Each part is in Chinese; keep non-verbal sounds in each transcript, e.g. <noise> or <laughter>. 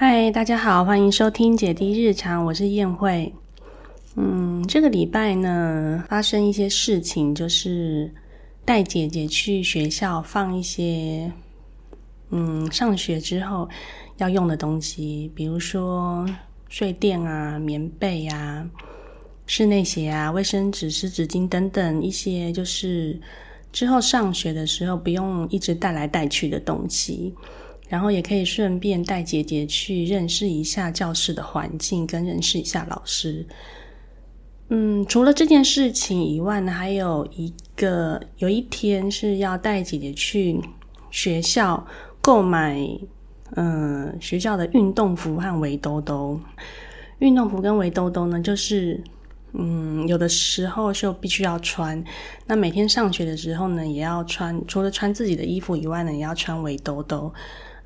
嗨，大家好，欢迎收听姐弟日常，我是燕慧。嗯，这个礼拜呢，发生一些事情，就是带姐姐去学校放一些，嗯，上学之后要用的东西，比如说睡垫啊、棉被啊、室内鞋啊、卫生纸、湿纸巾等等一些，就是之后上学的时候不用一直带来带去的东西。然后也可以顺便带姐姐去认识一下教室的环境，跟认识一下老师。嗯，除了这件事情以外呢，还有一个有一天是要带姐姐去学校购买，嗯，学校的运动服和围兜兜。运动服跟围兜兜呢，就是嗯，有的时候就必须要穿。那每天上学的时候呢，也要穿，除了穿自己的衣服以外呢，也要穿围兜兜。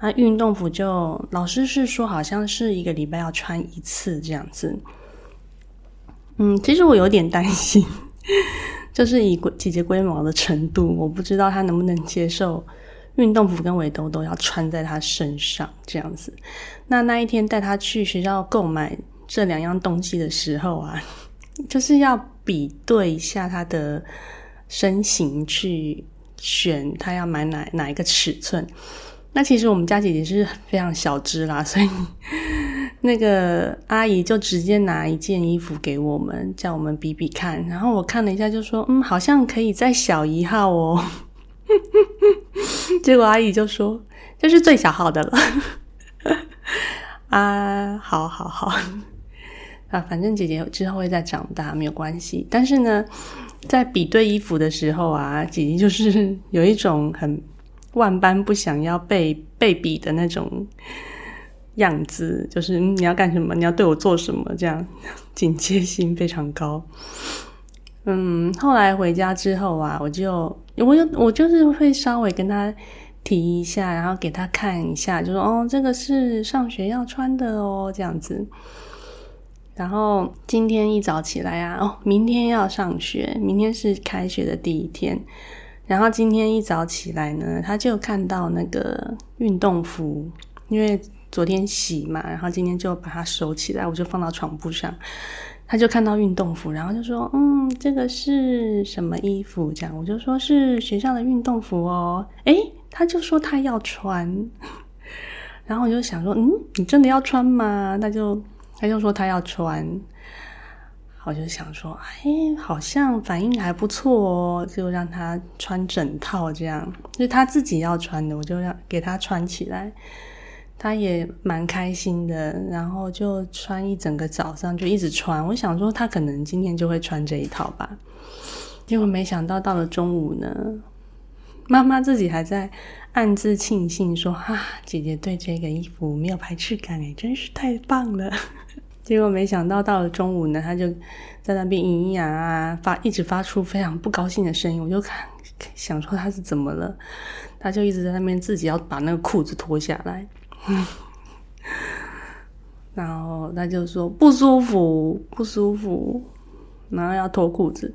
那运动服就老师是说，好像是一个礼拜要穿一次这样子。嗯，其实我有点担心，<laughs> 就是以姐姐龟毛的程度，我不知道她能不能接受运动服跟围兜都要穿在她身上这样子。那那一天带她去学校购买这两样东西的时候啊，<laughs> 就是要比对一下她的身形，去选她要买哪哪一个尺寸。那其实我们家姐姐是非常小只啦，所以那个阿姨就直接拿一件衣服给我们，叫我们比比看。然后我看了一下，就说：“嗯，好像可以再小一号哦。<laughs> ”结果阿姨就说：“这是最小号的了。”啊，好好好啊，反正姐姐之后会再长大，没有关系。但是呢，在比对衣服的时候啊，姐姐就是有一种很。万般不想要被被比的那种样子，就是你要干什么，你要对我做什么，这样警戒心非常高。嗯，后来回家之后啊，我就我有我就是会稍微跟他提一下，然后给他看一下，就说哦，这个是上学要穿的哦，这样子。然后今天一早起来啊，哦，明天要上学，明天是开学的第一天。然后今天一早起来呢，他就看到那个运动服，因为昨天洗嘛，然后今天就把它收起来，我就放到床铺上。他就看到运动服，然后就说：“嗯，这个是什么衣服？”这样我就说是学校的运动服哦。诶，他就说他要穿，<laughs> 然后我就想说：“嗯，你真的要穿吗？”他就他就说他要穿。我就想说，哎，好像反应还不错哦，就让他穿整套这样，就是他自己要穿的，我就让给他穿起来，他也蛮开心的，然后就穿一整个早上，就一直穿。我想说，他可能今天就会穿这一套吧，结果没想到到了中午呢，妈妈自己还在暗自庆幸说，哈，姐姐对这个衣服没有排斥感，哎，真是太棒了。结果没想到到了中午呢，他就在那边咿咿呀啊发，一直发出非常不高兴的声音。我就看想说他是怎么了，他就一直在那边自己要把那个裤子脱下来，<laughs> 然后他就说不舒服不舒服，然后要脱裤子。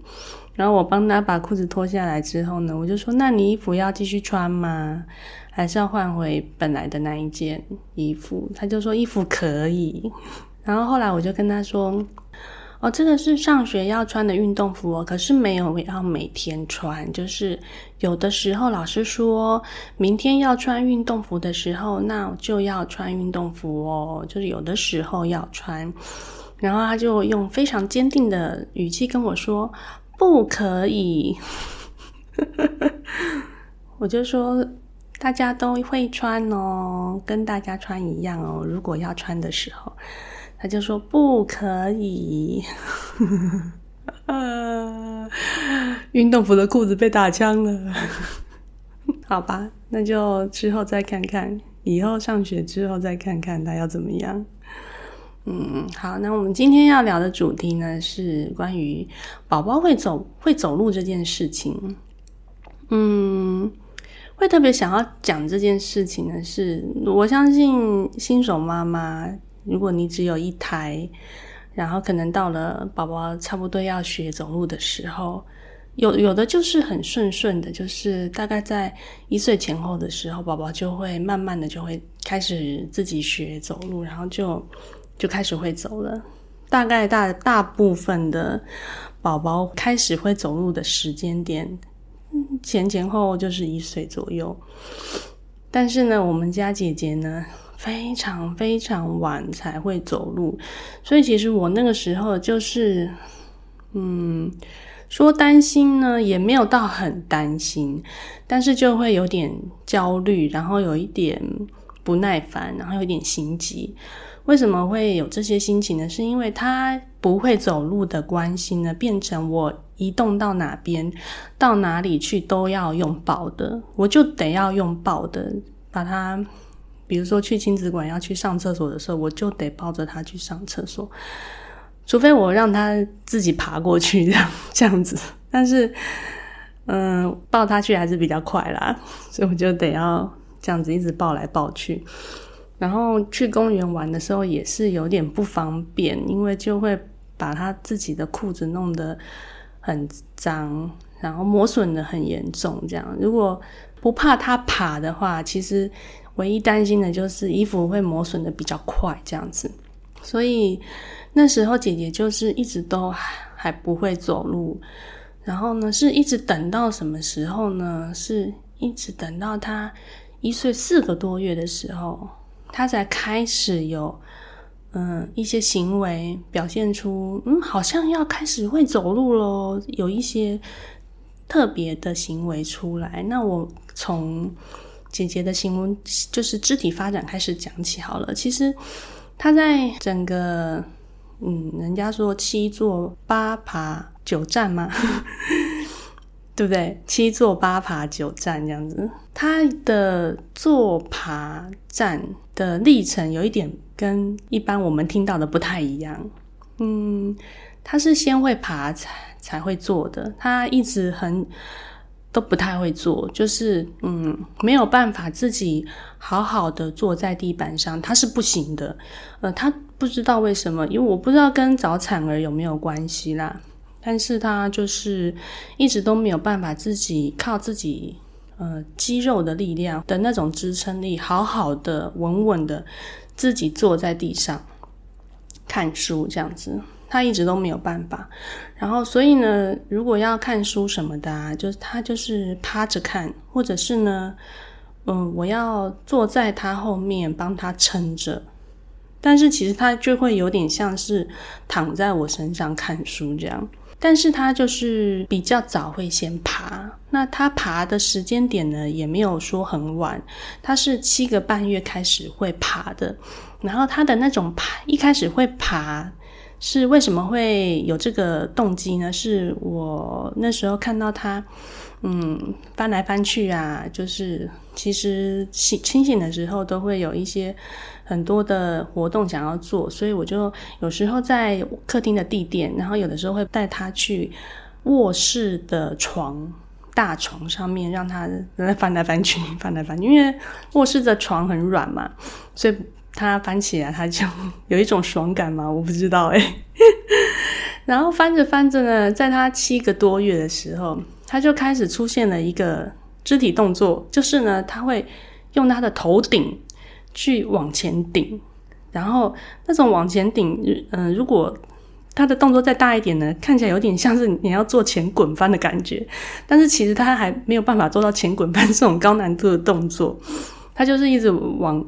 然后我帮他把裤子脱下来之后呢，我就说那你衣服要继续穿吗？还是要换回本来的那一件衣服？他就说衣服可以。然后后来我就跟他说：“哦，这个是上学要穿的运动服哦，可是没有要每天穿，就是有的时候老师说明天要穿运动服的时候，那就要穿运动服哦，就是有的时候要穿。”然后他就用非常坚定的语气跟我说：“不可以。<laughs> ”我就说：“大家都会穿哦，跟大家穿一样哦，如果要穿的时候。”他就说不可以，呃 <laughs> 运动服的裤子被打枪了，<laughs> 好吧，那就之后再看看，以后上学之后再看看他要怎么样。嗯，好，那我们今天要聊的主题呢是关于宝宝会走会走路这件事情。嗯，会特别想要讲这件事情呢，是我相信新手妈妈。如果你只有一台，然后可能到了宝宝差不多要学走路的时候，有有的就是很顺顺的，就是大概在一岁前后的时候，宝宝就会慢慢的就会开始自己学走路，然后就就开始会走了。大概大大部分的宝宝开始会走路的时间点，前前后后就是一岁左右。但是呢，我们家姐姐呢，非常非常晚才会走路，所以其实我那个时候就是，嗯，说担心呢，也没有到很担心，但是就会有点焦虑，然后有一点不耐烦，然后有点心急。为什么会有这些心情呢？是因为他不会走路的关系呢，变成我移动到哪边，到哪里去都要用抱的，我就得要用抱的，把它，比如说去亲子馆要去上厕所的时候，我就得抱着他去上厕所，除非我让他自己爬过去这样这样子，但是，嗯，抱他去还是比较快啦，<laughs> 所以我就得要这样子一直抱来抱去。然后去公园玩的时候也是有点不方便，因为就会把他自己的裤子弄得很脏，然后磨损的很严重。这样如果不怕他爬的话，其实唯一担心的就是衣服会磨损的比较快这样子。所以那时候姐姐就是一直都还不会走路，然后呢是一直等到什么时候呢？是一直等到她一岁四个多月的时候。她才开始有，嗯，一些行为表现出，嗯，好像要开始会走路喽，有一些特别的行为出来。那我从姐姐的行为，就是肢体发展开始讲起好了。其实他在整个，嗯，人家说七坐八爬九站吗？<laughs> 对不对？七坐八爬九站这样子，他的坐爬站的历程有一点跟一般我们听到的不太一样。嗯，他是先会爬才才会坐的，他一直很都不太会做，就是嗯没有办法自己好好的坐在地板上，他是不行的。呃，他不知道为什么，因为我不知道跟早产儿有没有关系啦。但是他就是一直都没有办法自己靠自己呃肌肉的力量的那种支撑力，好好的稳稳的自己坐在地上看书这样子，他一直都没有办法。然后所以呢，如果要看书什么的，啊，就是他就是趴着看，或者是呢，嗯，我要坐在他后面帮他撑着。但是其实他就会有点像是躺在我身上看书这样。但是他就是比较早会先爬，那他爬的时间点呢，也没有说很晚，他是七个半月开始会爬的，然后他的那种爬一开始会爬，是为什么会有这个动机呢？是我那时候看到他。嗯，翻来翻去啊，就是其实清清醒的时候都会有一些很多的活动想要做，所以我就有时候在客厅的地垫，然后有的时候会带他去卧室的床大床上面，让他 <laughs> 翻来翻去，翻来翻去，因为卧室的床很软嘛，所以他翻起来他就 <laughs> 有一种爽感嘛，我不知道哎。<laughs> 然后翻着翻着呢，在他七个多月的时候。他就开始出现了一个肢体动作，就是呢，他会用他的头顶去往前顶，然后那种往前顶，嗯，如果他的动作再大一点呢，看起来有点像是你要做前滚翻的感觉，但是其实他还没有办法做到前滚翻这种高难度的动作，他就是一直往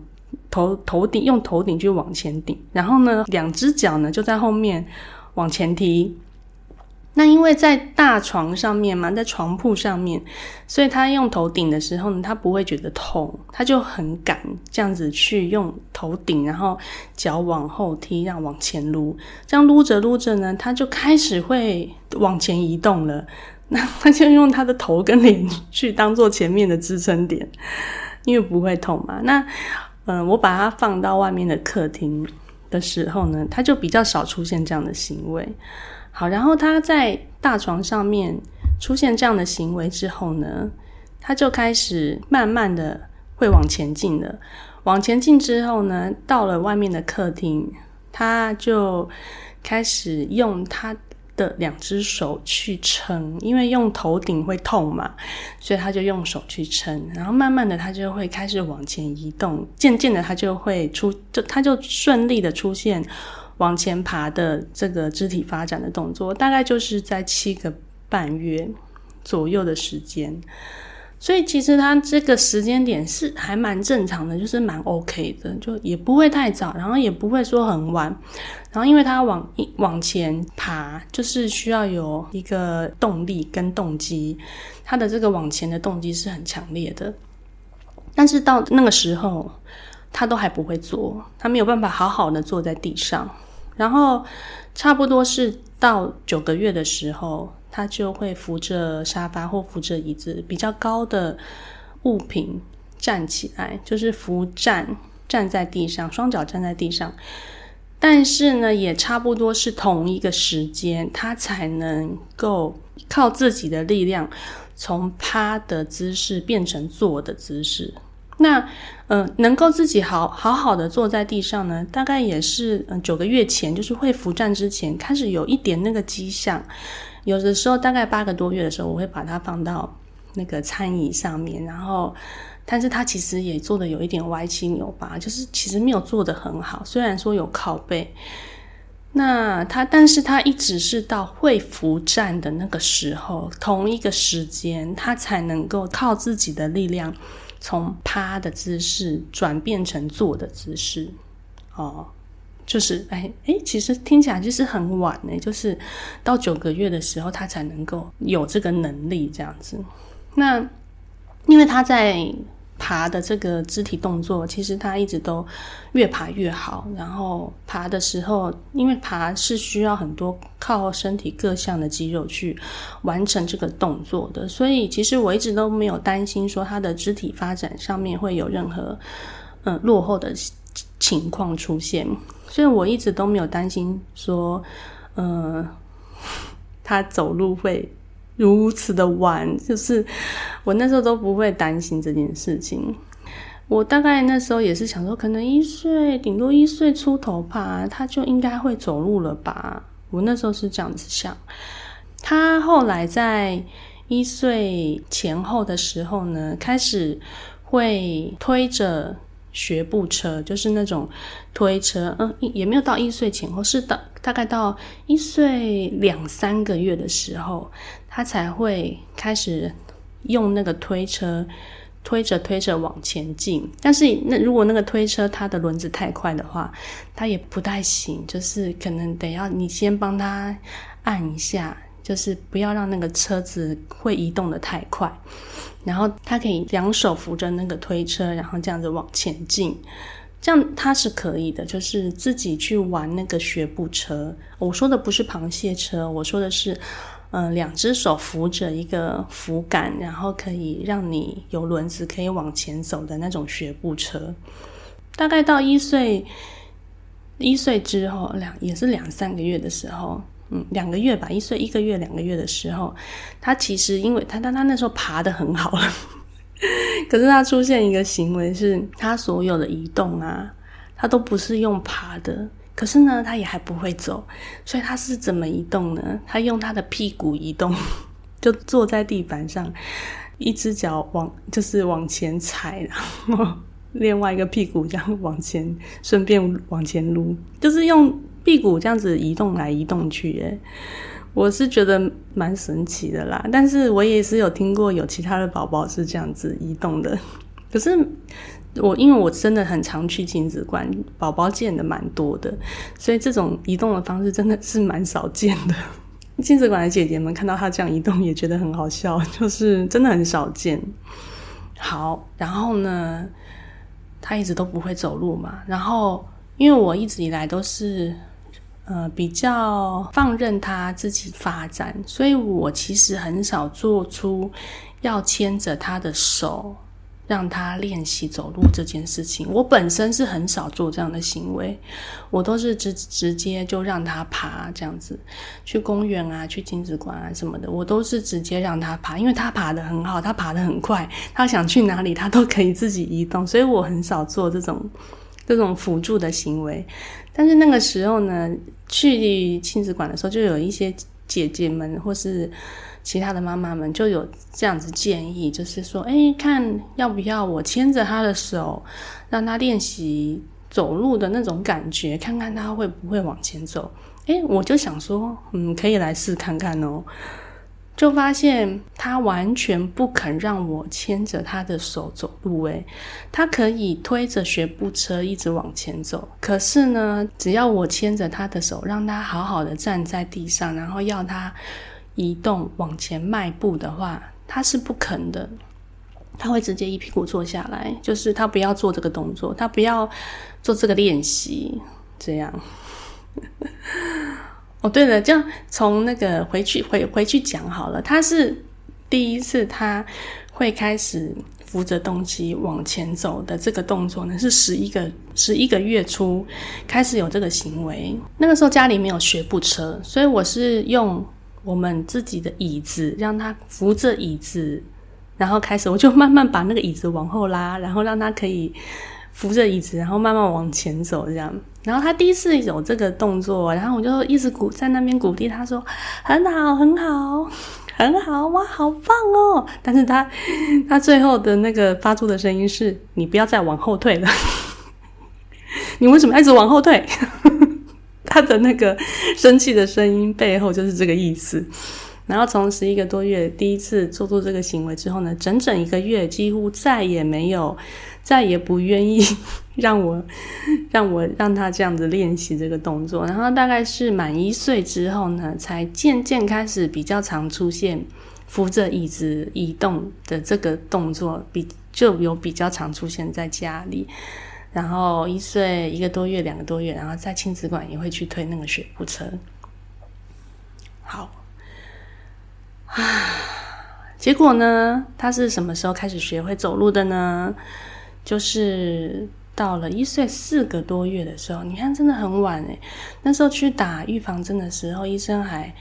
头头顶用头顶去往前顶，然后呢，两只脚呢就在后面往前踢。那因为在大床上面嘛，在床铺上面，所以他用头顶的时候呢，他不会觉得痛，他就很敢这样子去用头顶，然后脚往后踢，让往前撸，这样撸着撸着呢，他就开始会往前移动了。<laughs> 那他就用他的头跟脸去当做前面的支撑点，因为不会痛嘛。那嗯，我把它放到外面的客厅的时候呢，他就比较少出现这样的行为。好，然后他在大床上面出现这样的行为之后呢，他就开始慢慢的会往前进了。往前进之后呢，到了外面的客厅，他就开始用他的两只手去撑，因为用头顶会痛嘛，所以他就用手去撑，然后慢慢的他就会开始往前移动，渐渐的他就会出，就他就顺利的出现往前爬的这个肢体发展的动作，大概就是在七个半月左右的时间。所以其实他这个时间点是还蛮正常的，就是蛮 OK 的，就也不会太早，然后也不会说很晚。然后因为他往往前爬，就是需要有一个动力跟动机，他的这个往前的动机是很强烈的。但是到那个时候，他都还不会坐，他没有办法好好的坐在地上。然后差不多是到九个月的时候。他就会扶着沙发或扶着椅子比较高的物品站起来，就是扶站站在地上，双脚站在地上。但是呢，也差不多是同一个时间，他才能够靠自己的力量从趴的姿势变成坐的姿势。那呃，能够自己好好好的坐在地上呢，大概也是嗯九个月前，就是会扶站之前开始有一点那个迹象。有的时候大概八个多月的时候，我会把它放到那个餐椅上面，然后，但是它其实也做的有一点歪七扭八，就是其实没有做的很好。虽然说有靠背，那它，但是它一直是到会扶站的那个时候，同一个时间，它才能够靠自己的力量从趴的姿势转变成坐的姿势，哦。就是哎哎，其实听起来就是很晚呢，就是到九个月的时候，他才能够有这个能力这样子。那因为他在爬的这个肢体动作，其实他一直都越爬越好。然后爬的时候，因为爬是需要很多靠身体各项的肌肉去完成这个动作的，所以其实我一直都没有担心说他的肢体发展上面会有任何嗯落后的情况出现。所以我一直都没有担心说，嗯，他走路会如此的晚，就是我那时候都不会担心这件事情。我大概那时候也是想说，可能一岁顶多一岁出头吧，他就应该会走路了吧。我那时候是这样子想。他后来在一岁前后的时候呢，开始会推着。学步车就是那种推车，嗯，也没有到一岁前后，是到大概到一岁两三个月的时候，他才会开始用那个推车推着推着往前进。但是那如果那个推车它的轮子太快的话，它也不太行，就是可能得要你先帮他按一下。就是不要让那个车子会移动的太快，然后他可以两手扶着那个推车，然后这样子往前进，这样他是可以的。就是自己去玩那个学步车，我说的不是螃蟹车，我说的是，嗯，两只手扶着一个扶杆，然后可以让你有轮子可以往前走的那种学步车。大概到一岁一岁之后，两也是两三个月的时候。嗯，两个月吧，一岁一个月两个月的时候，他其实因为他他他那时候爬的很好了，<laughs> 可是他出现一个行为是，他所有的移动啊，他都不是用爬的，可是呢，他也还不会走，所以他是怎么移动呢？他用他的屁股移动，<laughs> 就坐在地板上，一只脚往就是往前踩，然后另外一个屁股这样往前，顺便往前撸，就是用。屁股这样子移动来移动去，哎，我是觉得蛮神奇的啦。但是我也是有听过有其他的宝宝是这样子移动的。<laughs> 可是我因为我真的很常去亲子馆，宝宝见的蛮多的，所以这种移动的方式真的是蛮少见的。<laughs> 亲子馆的姐姐们看到他这样移动也觉得很好笑，<laughs> 就是真的很少见。好，然后呢，他一直都不会走路嘛。然后因为我一直以来都是。呃，比较放任他自己发展，所以我其实很少做出要牵着他的手让他练习走路这件事情。我本身是很少做这样的行为，我都是直直接就让他爬这样子，去公园啊，去亲子馆啊什么的，我都是直接让他爬，因为他爬得很好，他爬得很快，他想去哪里他都可以自己移动，所以我很少做这种这种辅助的行为。但是那个时候呢，去亲子馆的时候，就有一些姐姐们或是其他的妈妈们就有这样子建议，就是说，哎，看要不要我牵着他的手，让他练习走路的那种感觉，看看他会不会往前走。哎，我就想说，嗯，可以来试看看哦。就发现他完全不肯让我牵着他的手走路，诶，他可以推着学步车一直往前走。可是呢，只要我牵着他的手，让他好好的站在地上，然后要他移动往前迈步的话，他是不肯的。他会直接一屁股坐下来，就是他不要做这个动作，他不要做这个练习，这样。哦，对了，这样从那个回去回回去讲好了。他是第一次，他会开始扶着东西往前走的这个动作呢，是十一个十一个月初开始有这个行为。那个时候家里没有学步车，所以我是用我们自己的椅子让他扶着椅子，然后开始我就慢慢把那个椅子往后拉，然后让他可以。扶着椅子，然后慢慢往前走，这样。然后他第一次有这个动作，然后我就一直鼓在那边鼓励他说：“很好，很好，很好，哇，好棒哦！”但是他他最后的那个发出的声音是：“你不要再往后退了，你为什么一直往后退？” <laughs> 他的那个生气的声音背后就是这个意思。然后从十一个多月第一次做做这个行为之后呢，整整一个月几乎再也没有。再也不愿意 <laughs> 让我让我让他这样子练习这个动作，然后大概是满一岁之后呢，才渐渐开始比较常出现扶着椅子移动的这个动作，比就有比较常出现在家里。然后一岁一个多月、两个多月，然后在亲子馆也会去推那个学步车。好啊，结果呢，他是什么时候开始学会走路的呢？就是到了一岁四个多月的时候，你看真的很晚诶。那时候去打预防针的时候，医生还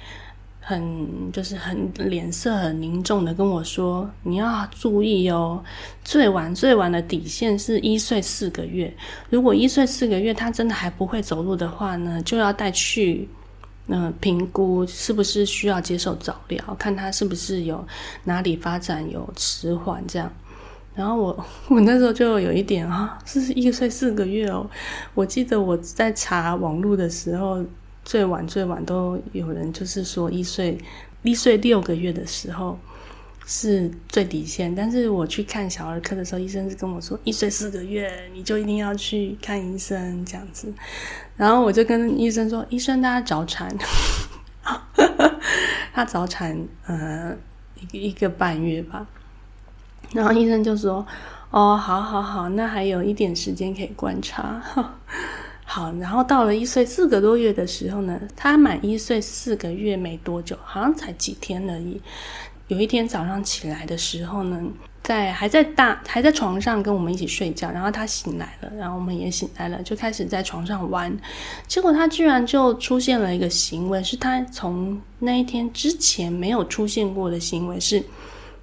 很就是很脸色很凝重的跟我说：“你要注意哦，最晚最晚的底线是一岁四个月。如果一岁四个月他真的还不会走路的话呢，就要带去嗯评估是不是需要接受早疗，看他是不是有哪里发展有迟缓这样。”然后我 <laughs> 我那时候就有一点啊，是一岁四个月哦。我记得我在查网络的时候，最晚最晚都有人就是说一岁一岁六个月的时候是最底线。但是我去看小儿科的时候，医生是跟我说一岁四个月你就一定要去看医生这样子。然后我就跟医生说，医生，<laughs> 他早产，他早产呃一个一个半月吧。然后医生就说：“哦，好好好，那还有一点时间可以观察。<laughs> 好，然后到了一岁四个多月的时候呢，他满一岁四个月没多久，好像才几天而已。有一天早上起来的时候呢，在还在大还在床上跟我们一起睡觉，然后他醒来了，然后我们也醒来了，就开始在床上玩。结果他居然就出现了一个行为，是他从那一天之前没有出现过的行为是。”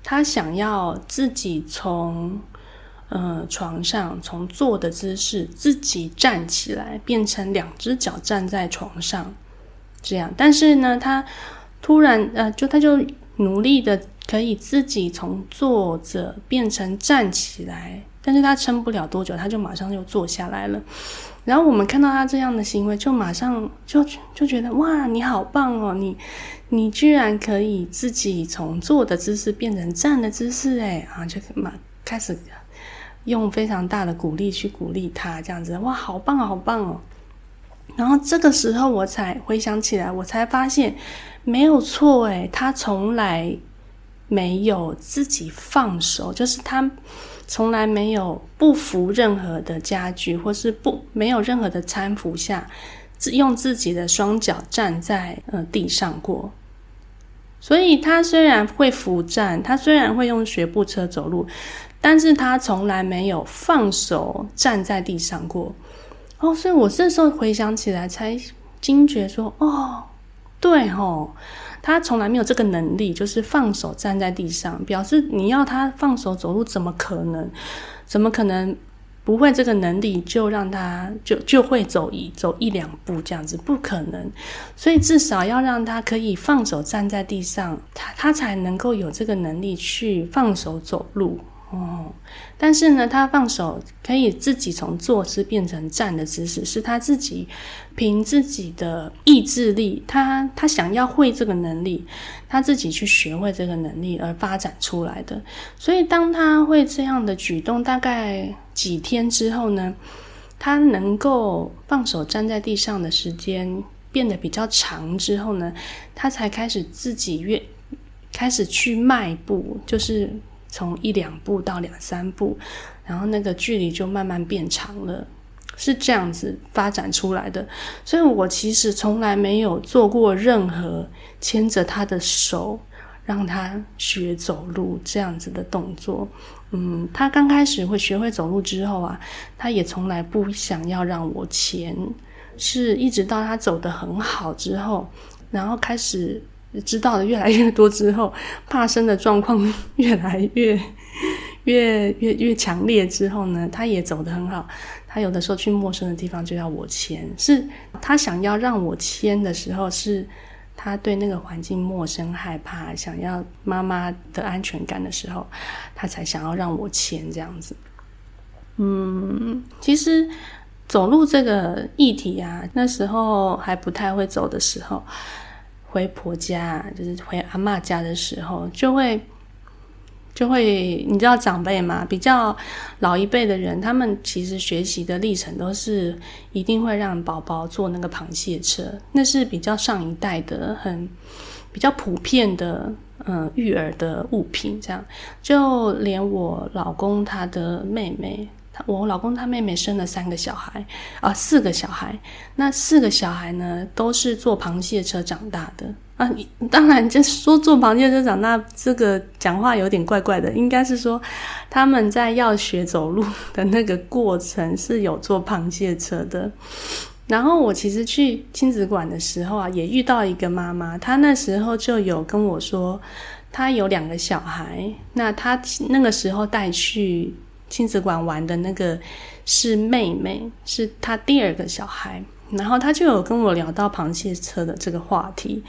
他想要自己从呃床上从坐的姿势自己站起来，变成两只脚站在床上，这样。但是呢，他突然呃，就他就努力的可以自己从坐着变成站起来，但是他撑不了多久，他就马上又坐下来了。然后我们看到他这样的行为，就马上就就觉得哇，你好棒哦，你你居然可以自己从坐的姿势变成站的姿势，哎啊，就马开始用非常大的鼓励去鼓励他，这样子哇，好棒好棒哦。然后这个时候我才回想起来，我才发现没有错，哎，他从来没有自己放手，就是他。从来没有不扶任何的家具，或是不没有任何的搀扶下，用自己的双脚站在呃地上过。所以他虽然会扶站，他虽然会用学步车走路，但是他从来没有放手站在地上过。哦，所以我这时候回想起来，才惊觉说，哦，对吼。他从来没有这个能力，就是放手站在地上，表示你要他放手走路，怎么可能？怎么可能不会这个能力就让他就就会走一走一两步这样子，不可能。所以至少要让他可以放手站在地上，他他才能够有这个能力去放手走路。哦，但是呢，他放手可以自己从坐姿变成站的姿势，是他自己凭自己的意志力，他他想要会这个能力，他自己去学会这个能力而发展出来的。所以，当他会这样的举动，大概几天之后呢，他能够放手站在地上的时间变得比较长之后呢，他才开始自己越开始去迈步，就是。从一两步到两三步，然后那个距离就慢慢变长了，是这样子发展出来的。所以我其实从来没有做过任何牵着他的手让他学走路这样子的动作。嗯，他刚开始会学会走路之后啊，他也从来不想要让我牵，是一直到他走得很好之后，然后开始。知道的越来越多之后，怕生的状况 <laughs> 越来越越越越强烈之后呢，他也走得很好。他有的时候去陌生的地方就要我牵，是他想要让我牵的时候，是他对那个环境陌生害怕，想要妈妈的安全感的时候，他才想要让我牵这样子。嗯，其实走路这个议题啊，那时候还不太会走的时候。回婆家，就是回阿妈家的时候，就会就会，你知道长辈嘛，比较老一辈的人，他们其实学习的历程都是一定会让宝宝坐那个螃蟹车，那是比较上一代的，很比较普遍的，嗯，育儿的物品。这样，就连我老公他的妹妹。我老公他妹妹生了三个小孩啊，四个小孩。那四个小孩呢，都是坐螃蟹车长大的啊。当然，就说坐螃蟹车长大，这个讲话有点怪怪的。应该是说，他们在要学走路的那个过程是有坐螃蟹车的。然后我其实去亲子馆的时候啊，也遇到一个妈妈，她那时候就有跟我说，她有两个小孩，那她那个时候带去。亲子馆玩的那个是妹妹，是她第二个小孩，然后他就有跟我聊到螃蟹车的这个话题，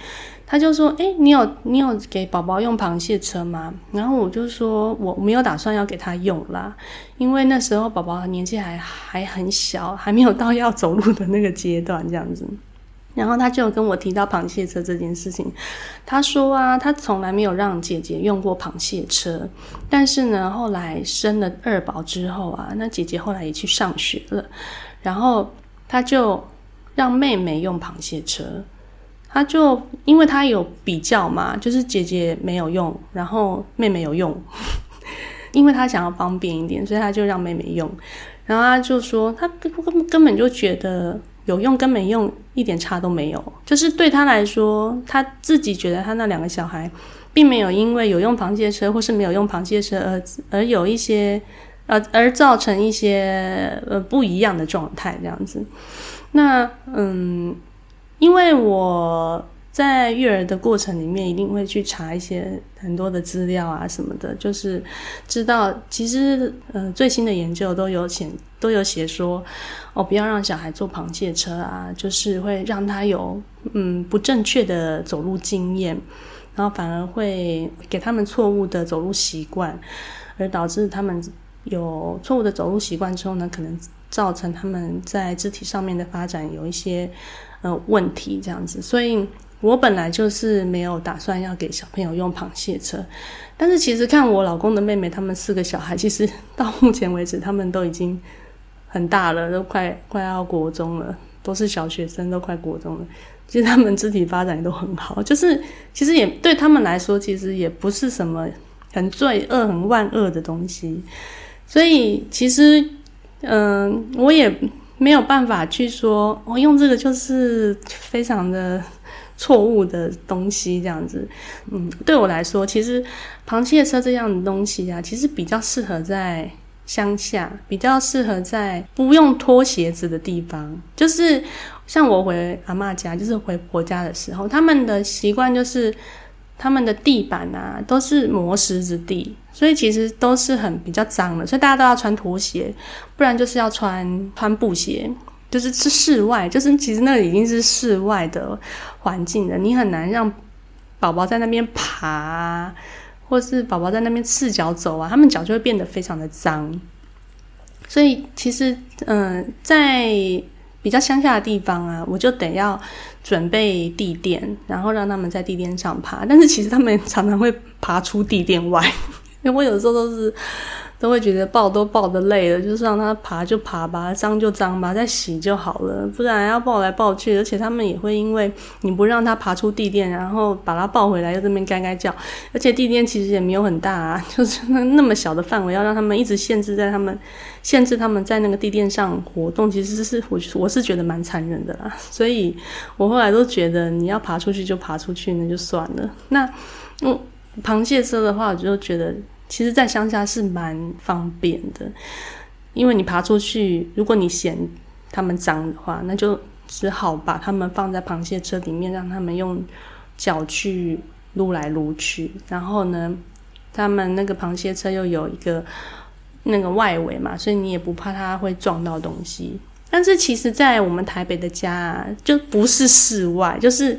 他就说：“哎，你有你有给宝宝用螃蟹车吗？”然后我就说：“我没有打算要给他用啦，因为那时候宝宝年纪还还很小，还没有到要走路的那个阶段，这样子。”然后他就跟我提到螃蟹车这件事情，他说啊，他从来没有让姐姐用过螃蟹车，但是呢，后来生了二宝之后啊，那姐姐后来也去上学了，然后他就让妹妹用螃蟹车，他就因为他有比较嘛，就是姐姐没有用，然后妹妹有用，<laughs> 因为他想要方便一点，所以他就让妹妹用，然后他就说他根根本就觉得。有用跟没用一点差都没有，就是对他来说，他自己觉得他那两个小孩，并没有因为有用螃蟹车或是没有用螃蟹车而而有一些呃而造成一些呃不一样的状态这样子。那嗯，因为我。在育儿的过程里面，一定会去查一些很多的资料啊什么的，就是知道其实呃最新的研究都有写都有写说哦不要让小孩坐螃蟹车啊，就是会让他有嗯不正确的走路经验，然后反而会给他们错误的走路习惯，而导致他们有错误的走路习惯之后呢，可能造成他们在肢体上面的发展有一些呃问题这样子，所以。我本来就是没有打算要给小朋友用螃蟹车，但是其实看我老公的妹妹，他们四个小孩，其实 <laughs> 到目前为止，他们都已经很大了，都快快要国中了，都是小学生，都快国中了。其实他们肢体发展都很好，就是其实也对他们来说，其实也不是什么很罪恶、很万恶的东西。所以其实，嗯，我也没有办法去说，我用这个就是非常的。错误的东西这样子，嗯，对我来说，其实螃蟹车这样的东西啊，其实比较适合在乡下，比较适合在不用脱鞋子的地方。就是像我回阿妈家，就是回婆家的时候，他们的习惯就是他们的地板啊都是磨石子地，所以其实都是很比较脏的，所以大家都要穿拖鞋，不然就是要穿穿布鞋，就是是室外，就是其实那已经是室外的环境了，你很难让宝宝在那边爬，或是宝宝在那边赤脚走啊，他们脚就会变得非常的脏。所以其实，嗯，在比较乡下的地方啊，我就得要准备地垫，然后让他们在地垫上爬。但是其实他们常常会爬出地垫外，<laughs> 因为我有时候都是。都会觉得抱都抱的累了，就是让他爬就爬吧，脏就脏吧，再洗就好了，不然要抱来抱去，而且他们也会因为你不让它爬出地垫，然后把它抱回来又这边该该叫，而且地垫其实也没有很大啊，<laughs> 就是那那么小的范围，要让他们一直限制在他们限制他们在那个地垫上活动，其实是我我是觉得蛮残忍的啦，所以我后来都觉得你要爬出去就爬出去，那就算了。那嗯，螃蟹车的话，我就觉得。其实，在乡下是蛮方便的，因为你爬出去，如果你嫌它们脏的话，那就只好把它们放在螃蟹车里面，让他们用脚去撸来撸去。然后呢，他们那个螃蟹车又有一个那个外围嘛，所以你也不怕它会撞到东西。但是，其实，在我们台北的家，啊就不是室外，就是。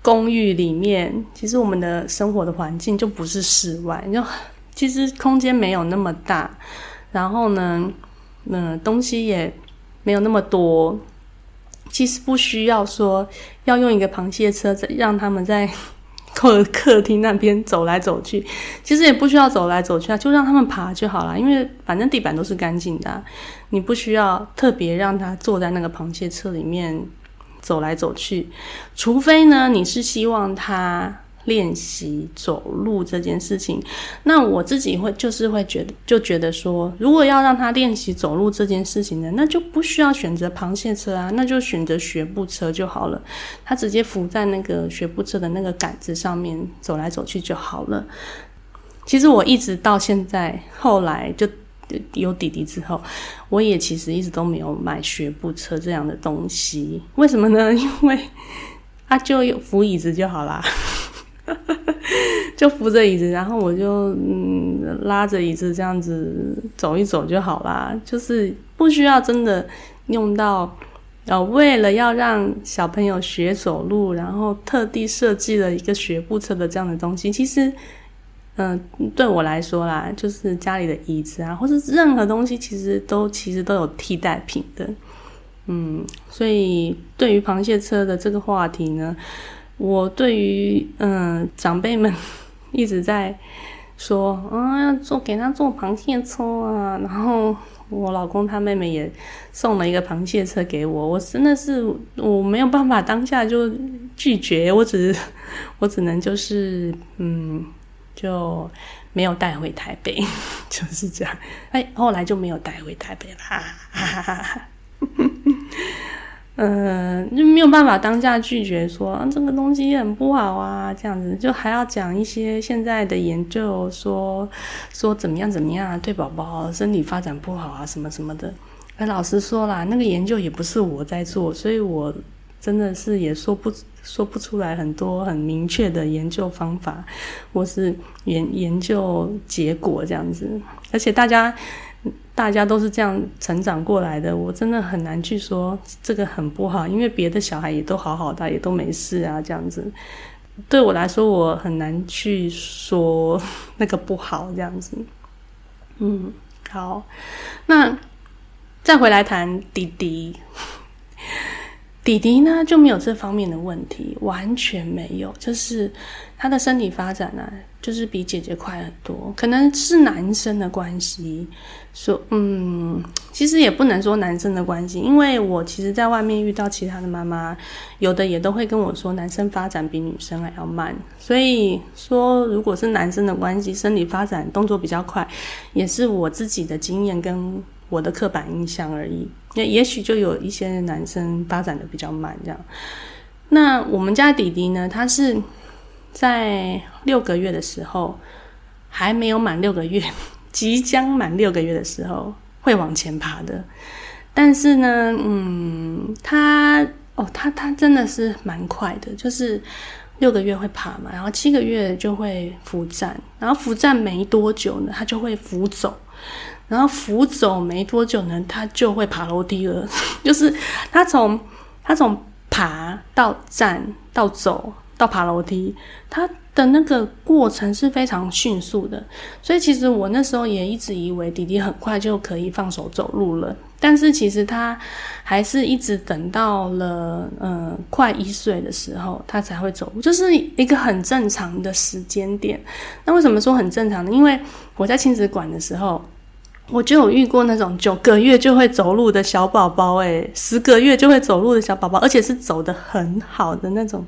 公寓里面，其实我们的生活的环境就不是室外，就其实空间没有那么大，然后呢，嗯，东西也没有那么多，其实不需要说要用一个螃蟹车让他们在 <laughs> 客客厅那边走来走去，其实也不需要走来走去啊，就让他们爬就好了，因为反正地板都是干净的，你不需要特别让他坐在那个螃蟹车里面。走来走去，除非呢，你是希望他练习走路这件事情。那我自己会就是会觉得，就觉得说，如果要让他练习走路这件事情呢，那就不需要选择螃蟹车啊，那就选择学步车就好了。他直接扶在那个学步车的那个杆子上面走来走去就好了。其实我一直到现在，后来就。有弟弟之后，我也其实一直都没有买学步车这样的东西。为什么呢？<laughs> 因为啊，就有扶椅子就好啦，<laughs> 就扶着椅子，然后我就嗯拉着椅子这样子走一走就好啦。就是不需要真的用到呃，为了要让小朋友学走路，然后特地设计了一个学步车的这样的东西。其实。嗯，对我来说啦，就是家里的椅子啊，或者任何东西，其实都其实都有替代品的。嗯，所以对于螃蟹车的这个话题呢，我对于嗯长辈们 <laughs> 一直在说啊，要做给他做螃蟹车啊，然后我老公他妹妹也送了一个螃蟹车给我，我真的是我没有办法当下就拒绝，我只是 <laughs> 我只能就是嗯。就没有带回台北，<laughs> 就是这样。哎，后来就没有带回台北啦。嗯，<laughs> 就没有办法当下拒绝说这个东西很不好啊，这样子就还要讲一些现在的研究，说说怎么样怎么样对宝宝身体发展不好啊，什么什么的。哎，老实说啦，那个研究也不是我在做，所以我。真的是也说不说不出来很多很明确的研究方法，或是研研究结果这样子，而且大家大家都是这样成长过来的，我真的很难去说这个很不好，因为别的小孩也都好好的，也都没事啊，这样子，对我来说我很难去说那个不好这样子。嗯，好，那再回来谈弟弟。弟弟呢就没有这方面的问题，完全没有，就是他的身体发展呢，就是比姐姐快很多，可能是男生的关系。说，嗯，其实也不能说男生的关系，因为我其实在外面遇到其他的妈妈，有的也都会跟我说，男生发展比女生还要慢。所以说，如果是男生的关系，身体发展动作比较快，也是我自己的经验跟。我的刻板印象而已，那也许就有一些男生发展的比较慢，这样。那我们家弟弟呢？他是在六个月的时候，还没有满六个月，即将满六个月的时候会往前爬的。但是呢，嗯，他哦，他他真的是蛮快的，就是六个月会爬嘛，然后七个月就会扶站，然后扶站没多久呢，他就会扶走，然后扶走没多久呢，他就会爬楼梯了。<laughs> 就是他从他从爬到站到走到爬楼梯，他的那个过程是非常迅速的。所以其实我那时候也一直以为弟弟很快就可以放手走路了。但是其实他还是一直等到了呃快一岁的时候，他才会走路，就是一个很正常的时间点。那为什么说很正常呢？因为我在亲子馆的时候，我就有遇过那种九个月就会走路的小宝宝，诶十个月就会走路的小宝宝，而且是走得很好的那种，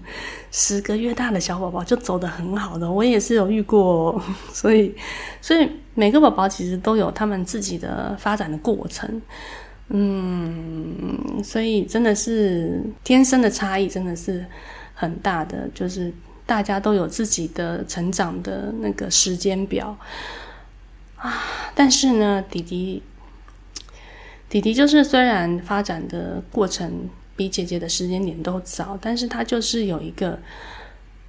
十个月大的小宝宝就走得很好的，我也是有遇过。<laughs> 所以，所以每个宝宝其实都有他们自己的发展的过程。嗯，所以真的是天生的差异，真的是很大的。就是大家都有自己的成长的那个时间表啊。但是呢，弟弟，弟弟就是虽然发展的过程比姐姐的时间点都早，但是他就是有一个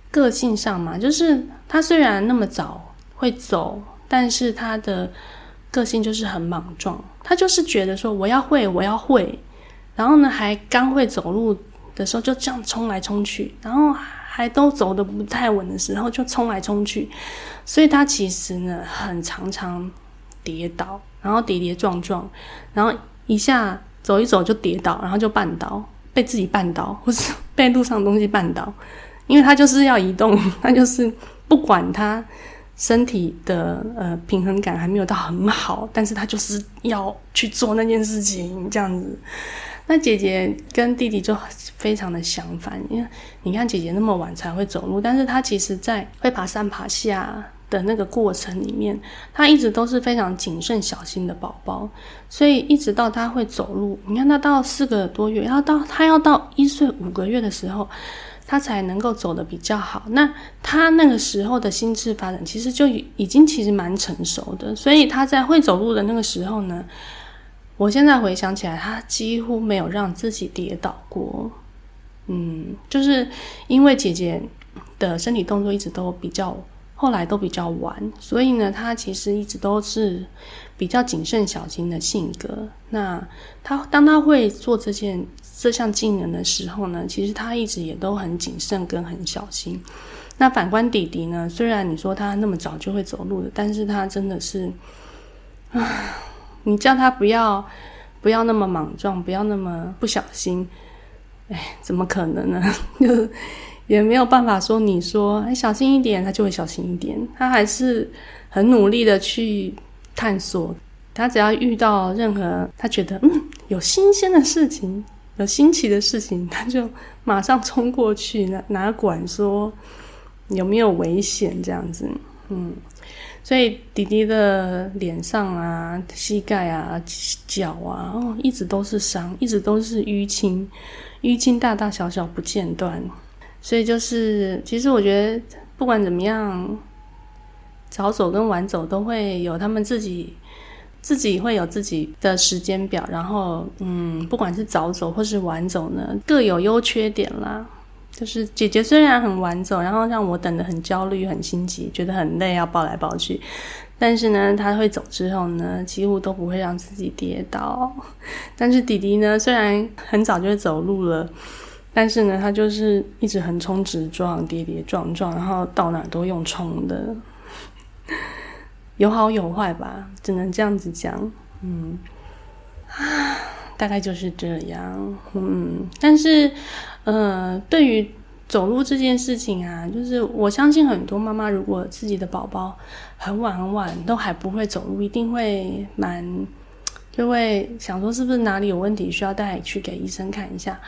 个性上嘛，就是他虽然那么早会走，但是他的。个性就是很莽撞，他就是觉得说我要会，我要会，然后呢，还刚会走路的时候就这样冲来冲去，然后还都走的不太稳的时候就冲来冲去，所以他其实呢很常常跌倒，然后跌跌撞撞，然后一下走一走就跌倒，然后就绊倒，被自己绊倒，或是被路上的东西绊倒，因为他就是要移动，<laughs> 他就是不管他。身体的呃平衡感还没有到很好，但是他就是要去做那件事情这样子。那姐姐跟弟弟就非常的相反，因为你看姐姐那么晚才会走路，但是她其实在会爬山爬下的那个过程里面，她一直都是非常谨慎小心的宝宝，所以一直到她会走路，你看她到四个多月，要到她要到一岁五个月的时候。他才能够走得比较好。那他那个时候的心智发展其实就已经其实蛮成熟的，所以他在会走路的那个时候呢，我现在回想起来，他几乎没有让自己跌倒过。嗯，就是因为姐姐的身体动作一直都比较，后来都比较晚，所以呢，他其实一直都是比较谨慎小心的性格。那他当他会做这件。这项技能的时候呢，其实他一直也都很谨慎跟很小心。那反观弟弟呢，虽然你说他那么早就会走路了，但是他真的是，啊，你叫他不要不要那么莽撞，不要那么不小心，哎，怎么可能呢？<laughs> 就也没有办法说你说哎小心一点，他就会小心一点。他还是很努力的去探索。他只要遇到任何他觉得嗯有新鲜的事情。有新奇的事情，他就马上冲过去，哪哪管说有没有危险这样子，嗯，所以弟弟的脸上啊、膝盖啊、脚啊，哦，一直都是伤，一直都是淤青，淤青大大小小不间断。所以就是，其实我觉得不管怎么样，早走跟晚走都会有他们自己。自己会有自己的时间表，然后嗯，不管是早走或是晚走呢，各有优缺点啦。就是姐姐虽然很晚走，然后让我等得很焦虑、很心急，觉得很累，要抱来抱去。但是呢，她会走之后呢，几乎都不会让自己跌倒。但是弟弟呢，虽然很早就会走路了，但是呢，他就是一直横冲直撞、跌跌撞撞，然后到哪都用冲的。有好有坏吧，只能这样子讲，嗯，啊，大概就是这样，嗯，但是，呃，对于走路这件事情啊，就是我相信很多妈妈，如果自己的宝宝很晚很晚都还不会走路，一定会蛮。就会想说是不是哪里有问题，需要带去给医生看一下。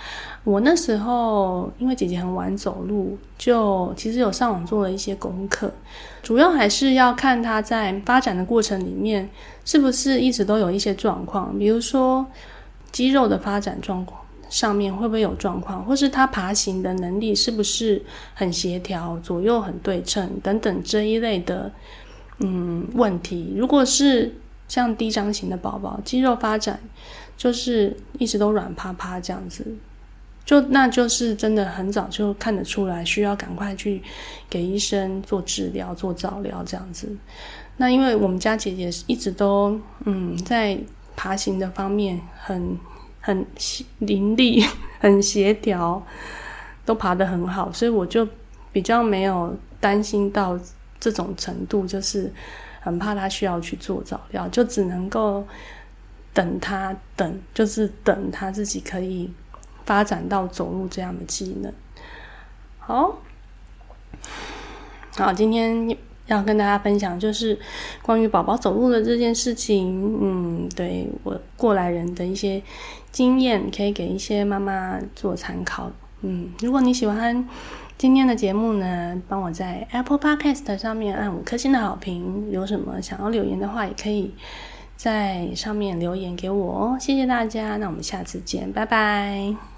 我那时候因为姐姐很晚走路，就其实有上网做了一些功课，主要还是要看她在发展的过程里面是不是一直都有一些状况，比如说肌肉的发展状况上面会不会有状况，或是他爬行的能力是不是很协调，左右很对称等等这一类的嗯问题。如果是像低张型的宝宝，肌肉发展就是一直都软趴趴这样子，就那就是真的很早就看得出来，需要赶快去给医生做治疗、做早疗这样子。那因为我们家姐姐一直都嗯在爬行的方面很很伶俐、<laughs> 很协调，都爬得很好，所以我就比较没有担心到这种程度，就是很怕他需要去做早疗，就只能够等他等，就是等他自己可以。发展到走路这样的技能，好，好，今天要跟大家分享就是关于宝宝走路的这件事情。嗯，对我过来人的一些经验，可以给一些妈妈做参考。嗯，如果你喜欢今天的节目呢，帮我在 Apple Podcast 上面按五颗星的好评。有什么想要留言的话，也可以在上面留言给我哦。谢谢大家，那我们下次见，拜拜。